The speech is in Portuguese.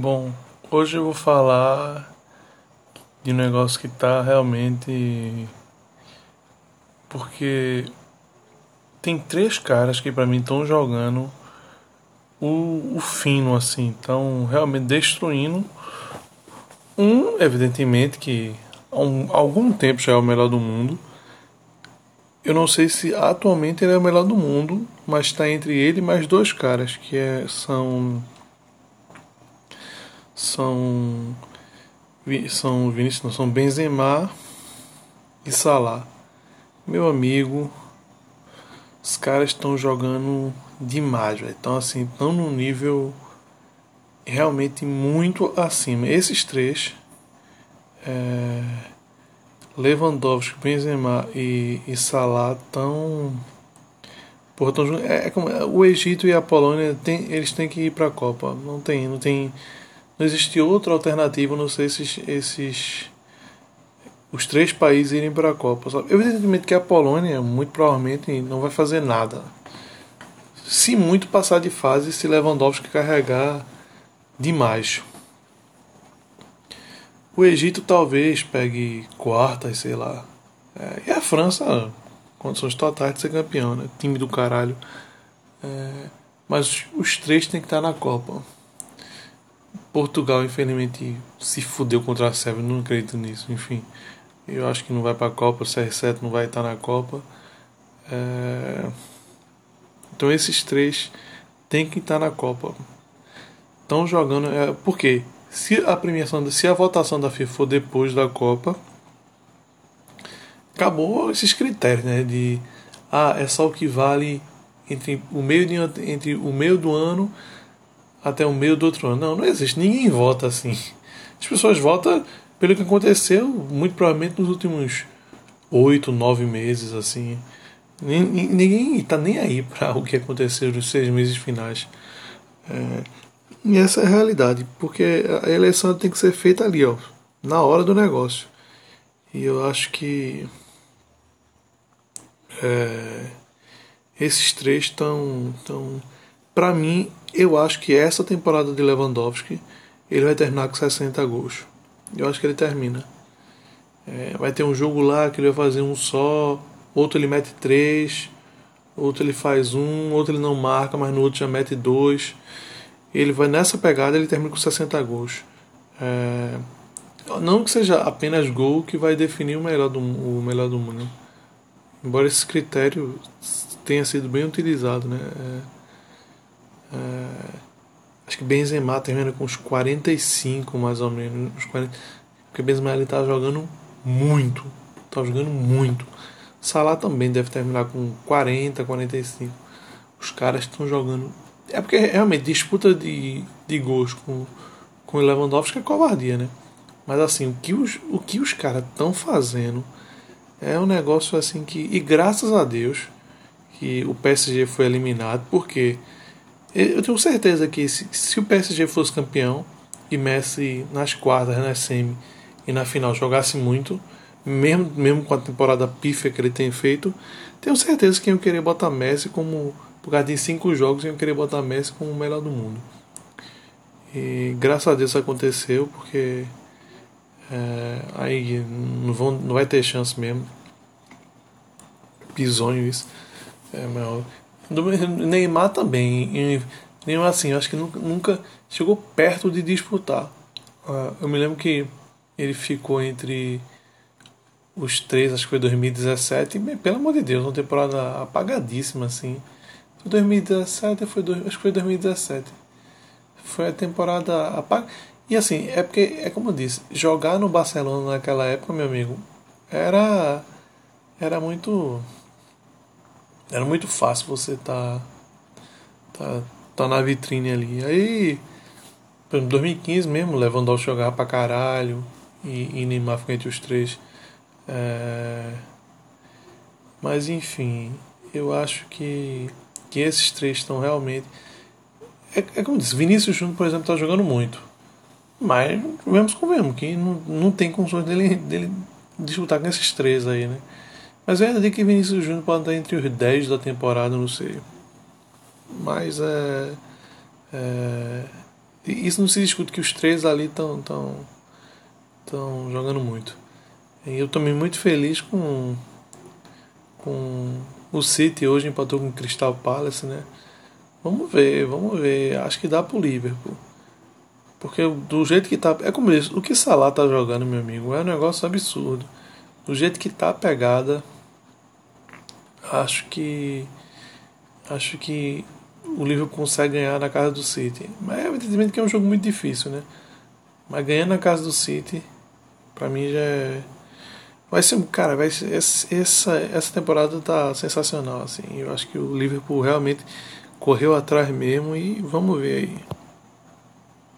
Bom, hoje eu vou falar de um negócio que tá realmente. Porque tem três caras que para mim estão jogando o, o fino, assim, estão realmente destruindo. Um, evidentemente, que há um, algum tempo já é o melhor do mundo. Eu não sei se atualmente ele é o melhor do mundo, mas está entre ele e mais dois caras que é, são são são Vinícius, não, são Benzema e Salah. Meu amigo, os caras estão jogando demais, velho. Então assim, estão num nível realmente muito acima. Esses três é, Lewandowski, Benzema e, e Salah estão Porra, tão, é, é como, o Egito e a Polônia tem, eles têm que ir para a Copa. Não tem, não tem não existe outra alternativa não sei esses, esses os três países irem para a Copa. Sabe? Evidentemente que a Polônia muito provavelmente não vai fazer nada. Se muito passar de fase, se Lewandowski carregar demais. O Egito talvez pegue quartas, sei lá. É, e a França, condições totais de ser campeão, né? Time do caralho. É, mas os três têm que estar na Copa. Portugal, infelizmente, se fudeu contra a Sérvia, não acredito nisso. Enfim, eu acho que não vai para a Copa, o CR7 não vai estar na Copa. É... Então, esses três têm que estar na Copa. Estão jogando. É... Por quê? Se a premiação, se a votação da FIFA for depois da Copa, acabou esses critérios, né? De ah, é só o que vale entre o meio de, entre o meio do ano até o meio do outro ano. Não, não existe. Ninguém vota assim. As pessoas votam pelo que aconteceu, muito provavelmente nos últimos oito, nove meses, assim. Ninguém está nem aí para o que aconteceu nos seis meses finais. É, e essa é a realidade, porque a eleição tem que ser feita ali, ó, na hora do negócio. E eu acho que é, esses três estão. Tão, para mim, eu acho que essa temporada de Lewandowski ele vai terminar com 60 gols. Eu acho que ele termina. É, vai ter um jogo lá que ele vai fazer um só, outro ele mete três, outro ele faz um, outro ele não marca, mas no outro já mete dois. Ele vai nessa pegada, ele termina com 60 gols. É, não que seja apenas gol que vai definir o melhor do, o melhor do mundo. Embora esse critério tenha sido bem utilizado, né? É, é, acho que Benzema termina com uns 45 mais ou menos. Uns 40, porque Benzema ele tá jogando muito. Tá jogando muito. Salah também deve terminar com 40, 45. Os caras estão jogando. É porque realmente disputa de, de gols com, com o Lewandowski é covardia, né? Mas assim, o que os, o que os caras estão fazendo é um negócio assim que. E graças a Deus que o PSG foi eliminado, porque eu tenho certeza que se, se o PSG fosse campeão e Messi nas quartas, na semi e na final jogasse muito, mesmo, mesmo com a temporada pífia que ele tem feito, tenho certeza que iam querer botar Messi como. Por causa de cinco jogos, iam querer botar Messi como o melhor do mundo. E graças a Deus aconteceu, porque é, aí não, vão, não vai ter chance mesmo. Pisonho isso. É, mas Neymar também. Neymar, assim, acho que nunca, chegou perto de disputar. Uh, eu me lembro que ele ficou entre os três, acho que foi 2017, e, pelo amor de Deus, uma temporada apagadíssima, assim. Foi 2017, foi, acho que foi 2017. Foi a temporada apagada. E assim, é porque, é como eu disse, jogar no Barcelona naquela época, meu amigo, era, era muito era muito fácil você tá, tá, tá na vitrine ali. Aí, em 2015 mesmo, Lewandowski jogava pra caralho e, e Neymar ficou entre os três. É... Mas enfim, eu acho que, que esses três estão realmente. É, é como disse, Vinícius Júnior, por exemplo, está jogando muito. Mas vemos com mesmo, que não, não tem condições dele, dele disputar com esses três aí, né? Mas eu ainda digo que Vinícius Júnior pode estar entre os 10 da temporada, não sei. Mas é, é, isso não se discute que os três ali estão tão, tão jogando muito. E eu também muito feliz com, com o City hoje empatou com o Crystal Palace, né? Vamos ver, vamos ver. Acho que dá pro Liverpool. Porque do jeito que tá. É como isso. O que Salah tá jogando, meu amigo, é um negócio absurdo. Do jeito que tá a pegada. Acho que. Acho que o Liverpool consegue ganhar na casa do City. Mas evidentemente que é um jogo muito difícil, né? Mas ganhando na casa do City, pra mim já é. Vai ser, cara, vai ser, essa, essa temporada tá sensacional, assim. Eu acho que o Liverpool realmente correu atrás mesmo e vamos ver aí.